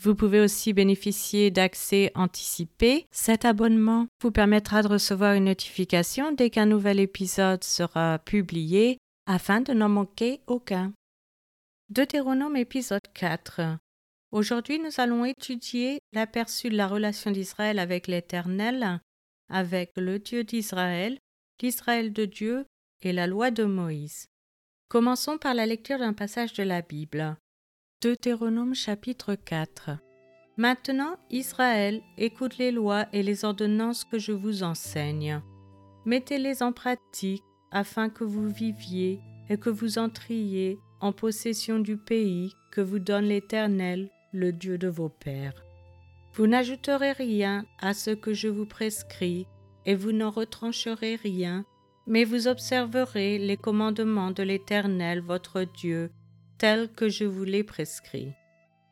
Vous pouvez aussi bénéficier d'accès anticipé. Cet abonnement vous permettra de recevoir une notification dès qu'un nouvel épisode sera publié afin de n'en manquer aucun. Deutéronome épisode 4 Aujourd'hui nous allons étudier l'aperçu de la relation d'Israël avec l'Éternel, avec le Dieu d'Israël, l'Israël de Dieu et la loi de Moïse. Commençons par la lecture d'un passage de la Bible. Deutéronome chapitre 4 Maintenant, Israël, écoute les lois et les ordonnances que je vous enseigne. Mettez-les en pratique afin que vous viviez et que vous entriez en possession du pays que vous donne l'Éternel, le Dieu de vos pères. Vous n'ajouterez rien à ce que je vous prescris, et vous n'en retrancherez rien, mais vous observerez les commandements de l'Éternel votre Dieu tel que je vous l'ai prescrit.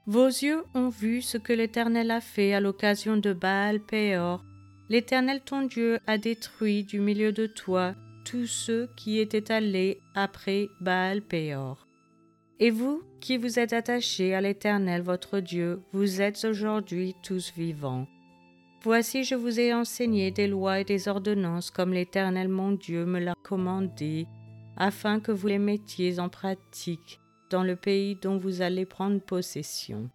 Vos yeux ont vu ce que l'Éternel a fait à l'occasion de Baal Péor. L'Éternel ton Dieu a détruit du milieu de toi tous ceux qui étaient allés après Baal Péor. Et vous qui vous êtes attachés à l'Éternel votre Dieu, vous êtes aujourd'hui tous vivants. Voici je vous ai enseigné des lois et des ordonnances comme l'Éternel mon Dieu me l'a commandé, afin que vous les mettiez en pratique dans le pays dont vous allez prendre possession.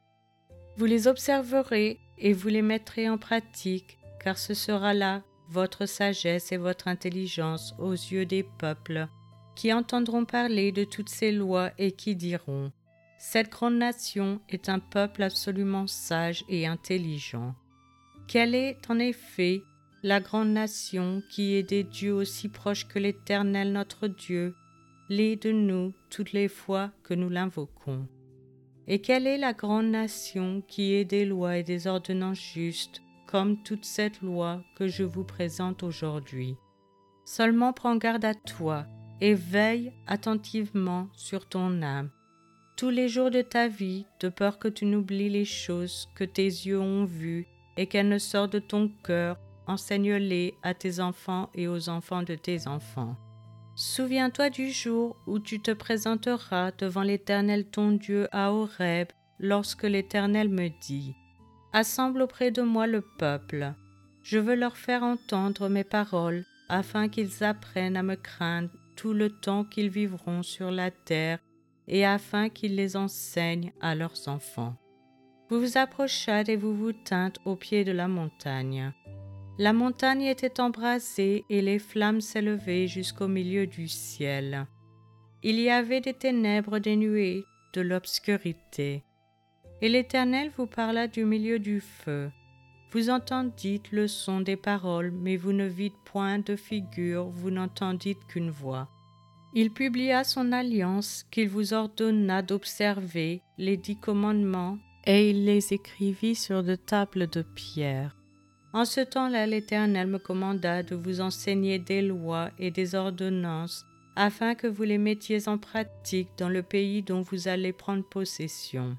Vous les observerez et vous les mettrez en pratique, car ce sera là votre sagesse et votre intelligence aux yeux des peuples, qui entendront parler de toutes ces lois et qui diront Cette grande nation est un peuple absolument sage et intelligent. Quelle est en effet la grande nation qui est des dieux aussi proches que l'Éternel notre Dieu, de nous toutes les fois que nous l'invoquons. Et quelle est la grande nation qui est des lois et des ordonnances justes, comme toute cette loi que je vous présente aujourd'hui? Seulement prends garde à toi et veille attentivement sur ton âme, tous les jours de ta vie, de peur que tu n'oublies les choses que tes yeux ont vues et qu'elles ne sortent de ton cœur, enseigne-les à tes enfants et aux enfants de tes enfants. Souviens-toi du jour où tu te présenteras devant l'Éternel ton Dieu à Horeb, lorsque l'Éternel me dit Assemble auprès de moi le peuple. Je veux leur faire entendre mes paroles, afin qu'ils apprennent à me craindre tout le temps qu'ils vivront sur la terre, et afin qu'ils les enseignent à leurs enfants. Vous vous approchâtes et vous vous tîntes au pied de la montagne. La montagne était embrasée et les flammes s'élevaient jusqu'au milieu du ciel. Il y avait des ténèbres des nuées, de l'obscurité. Et l'Éternel vous parla du milieu du feu. Vous entendîtes le son des paroles, mais vous ne vîtes point de figure, vous n'entendîtes qu'une voix. Il publia son alliance qu'il vous ordonna d'observer, les dix commandements, et il les écrivit sur de tables de pierre. En ce temps-là, l'Éternel me commanda de vous enseigner des lois et des ordonnances, afin que vous les mettiez en pratique dans le pays dont vous allez prendre possession.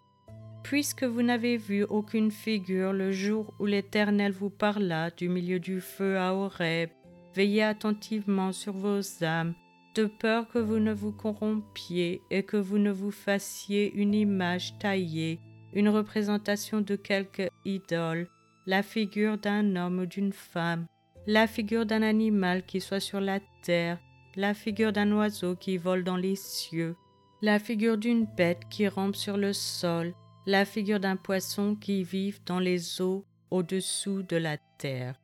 Puisque vous n'avez vu aucune figure le jour où l'Éternel vous parla du milieu du feu à Horeb, veillez attentivement sur vos âmes, de peur que vous ne vous corrompiez et que vous ne vous fassiez une image taillée, une représentation de quelque idole, la figure d'un homme ou d'une femme, la figure d'un animal qui soit sur la terre, la figure d'un oiseau qui vole dans les cieux, la figure d'une bête qui rampe sur le sol, la figure d'un poisson qui vit dans les eaux au-dessous de la terre.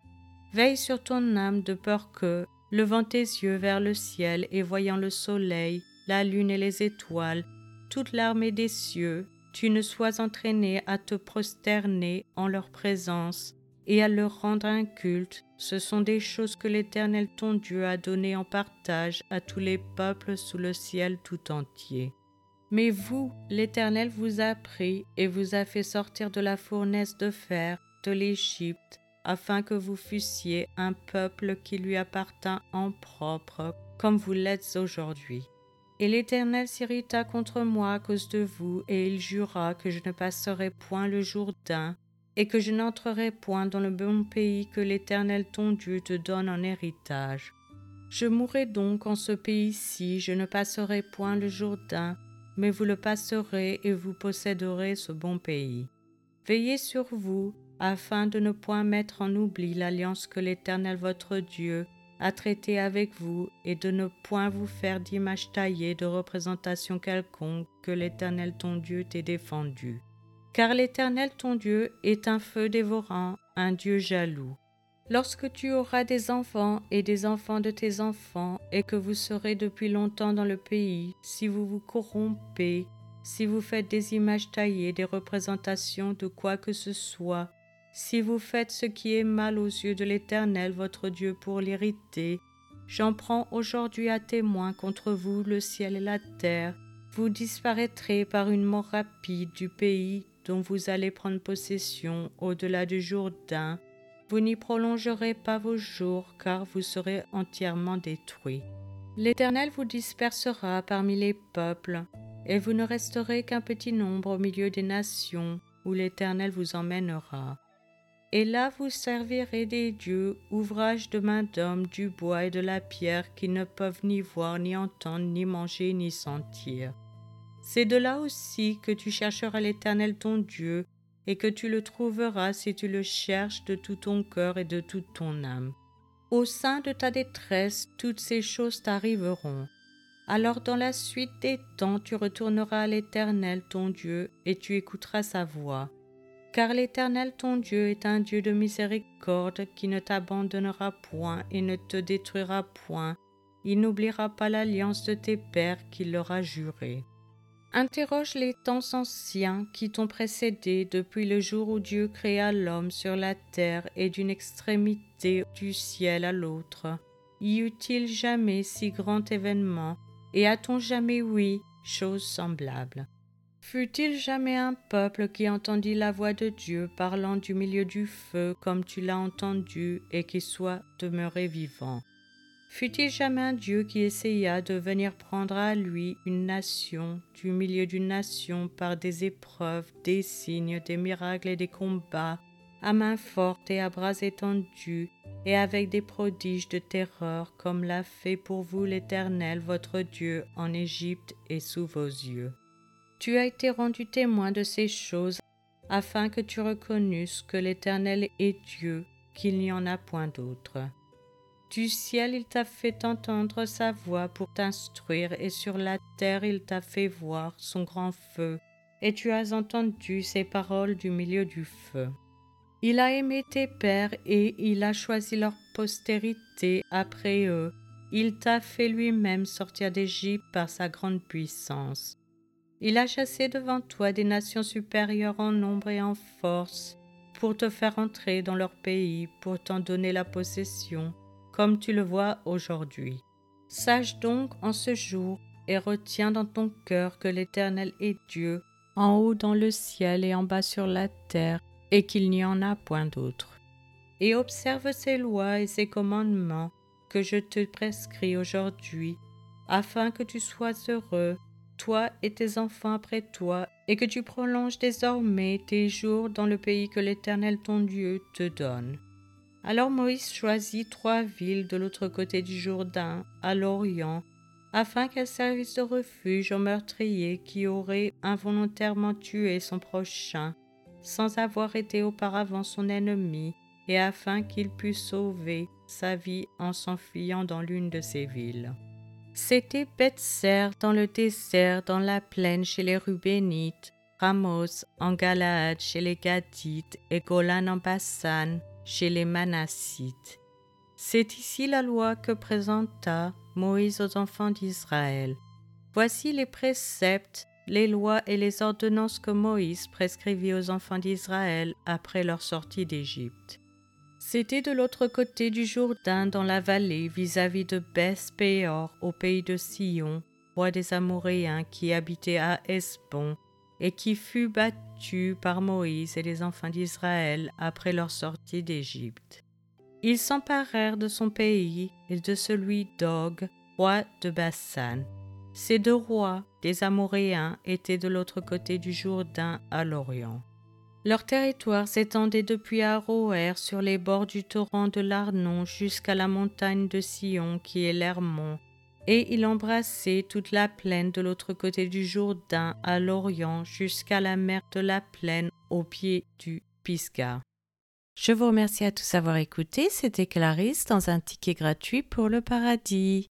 Veille sur ton âme de peur que, levant tes yeux vers le ciel et voyant le soleil, la lune et les étoiles, toute l'armée des cieux, tu ne sois entraîné à te prosterner en leur présence et à leur rendre un culte, ce sont des choses que l'Éternel ton Dieu a données en partage à tous les peuples sous le ciel tout entier. Mais vous, l'Éternel vous a pris et vous a fait sortir de la fournaise de fer de l'Égypte, afin que vous fussiez un peuple qui lui appartint en propre, comme vous l'êtes aujourd'hui. Et l'Éternel s'irrita contre moi à cause de vous, et il jura que je ne passerai point le Jourdain, et que je n'entrerai point dans le bon pays que l'Éternel ton Dieu te donne en héritage. Je mourrai donc en ce pays-ci, je ne passerai point le Jourdain, mais vous le passerez et vous posséderez ce bon pays. Veillez sur vous, afin de ne point mettre en oubli l'alliance que l'Éternel votre Dieu a traitée avec vous, et de ne point vous faire d'image taillée de représentation quelconque que l'Éternel ton Dieu t'ait défendu. Car l'Éternel ton Dieu est un feu dévorant, un Dieu jaloux. Lorsque tu auras des enfants et des enfants de tes enfants, et que vous serez depuis longtemps dans le pays, si vous vous corrompez, si vous faites des images taillées, des représentations de quoi que ce soit, si vous faites ce qui est mal aux yeux de l'Éternel votre Dieu pour l'hériter, j'en prends aujourd'hui à témoin contre vous le ciel et la terre, vous disparaîtrez par une mort rapide du pays dont vous allez prendre possession au-delà du Jourdain, vous n'y prolongerez pas vos jours, car vous serez entièrement détruits. L'Éternel vous dispersera parmi les peuples, et vous ne resterez qu'un petit nombre au milieu des nations où l'Éternel vous emmènera. Et là vous servirez des dieux, ouvrages de main d'homme, du bois et de la pierre, qui ne peuvent ni voir, ni entendre, ni manger, ni sentir. C'est de là aussi que tu chercheras l'Éternel ton Dieu, et que tu le trouveras si tu le cherches de tout ton cœur et de toute ton âme. Au sein de ta détresse, toutes ces choses t'arriveront. Alors dans la suite des temps, tu retourneras à l'Éternel ton Dieu, et tu écouteras sa voix. Car l'Éternel ton Dieu est un Dieu de miséricorde qui ne t'abandonnera point et ne te détruira point. Il n'oubliera pas l'alliance de tes pères qu'il leur a jurée. Interroge les temps anciens qui t'ont précédé depuis le jour où Dieu créa l'homme sur la terre et d'une extrémité du ciel à l'autre. Y eut-il jamais si grand événement, et a-t-on jamais oui chose semblable? Fut-il jamais un peuple qui entendit la voix de Dieu parlant du milieu du feu comme tu l'as entendu et qui soit demeuré vivant? Fut-il jamais un Dieu qui essaya de venir prendre à lui une nation du milieu d'une nation par des épreuves, des signes, des miracles et des combats, à main forte et à bras étendus, et avec des prodiges de terreur, comme l'a fait pour vous l'Éternel votre Dieu en Égypte et sous vos yeux? Tu as été rendu témoin de ces choses, afin que tu reconnusses que l'Éternel est Dieu, qu'il n'y en a point d'autre. Du ciel il t'a fait entendre sa voix pour t'instruire, et sur la terre il t'a fait voir son grand feu, et tu as entendu ses paroles du milieu du feu. Il a aimé tes pères, et il a choisi leur postérité après eux. Il t'a fait lui-même sortir d'Égypte par sa grande puissance. Il a chassé devant toi des nations supérieures en nombre et en force, pour te faire entrer dans leur pays, pour t'en donner la possession comme tu le vois aujourd'hui. Sache donc en ce jour et retiens dans ton cœur que l'Éternel est Dieu, en haut dans le ciel et en bas sur la terre, et qu'il n'y en a point d'autre. Et observe ces lois et ces commandements que je te prescris aujourd'hui, afin que tu sois heureux, toi et tes enfants après toi, et que tu prolonges désormais tes jours dans le pays que l'Éternel ton Dieu te donne. Alors Moïse choisit trois villes de l'autre côté du Jourdain, à l'Orient, afin qu'elles servissent de refuge aux meurtriers qui auraient involontairement tué son prochain, sans avoir été auparavant son ennemi, et afin qu'il pût sauver sa vie en s'enfuyant dans l'une de ces villes. C'était Bethser dans le désert, dans la plaine chez les Rubénites, Ramos en Galaad chez les Gadites et Golan en Bassan, chez les Manassites. C'est ici la loi que présenta Moïse aux enfants d'Israël. Voici les préceptes, les lois et les ordonnances que Moïse prescrivit aux enfants d'Israël après leur sortie d'Égypte. C'était de l'autre côté du Jourdain dans la vallée vis-à-vis de Beth Péor au pays de Sion, roi des Amoréens qui habitait à Esbon et qui fut battu par Moïse et les enfants d'Israël après leur sortie d'Égypte. Ils s'emparèrent de son pays et de celui d'Og, roi de Bassan. Ces deux rois, des Amoréens, étaient de l'autre côté du Jourdain à l'Orient. Leur territoire s'étendait depuis Aroer sur les bords du torrent de l'Arnon jusqu'à la montagne de Sion qui est l'Hermont, et il embrassait toute la plaine de l'autre côté du Jourdain à l'Orient jusqu'à la mer de la plaine au pied du Pisgah. Je vous remercie à tous d'avoir écouté. C'était Clarisse dans un ticket gratuit pour le paradis.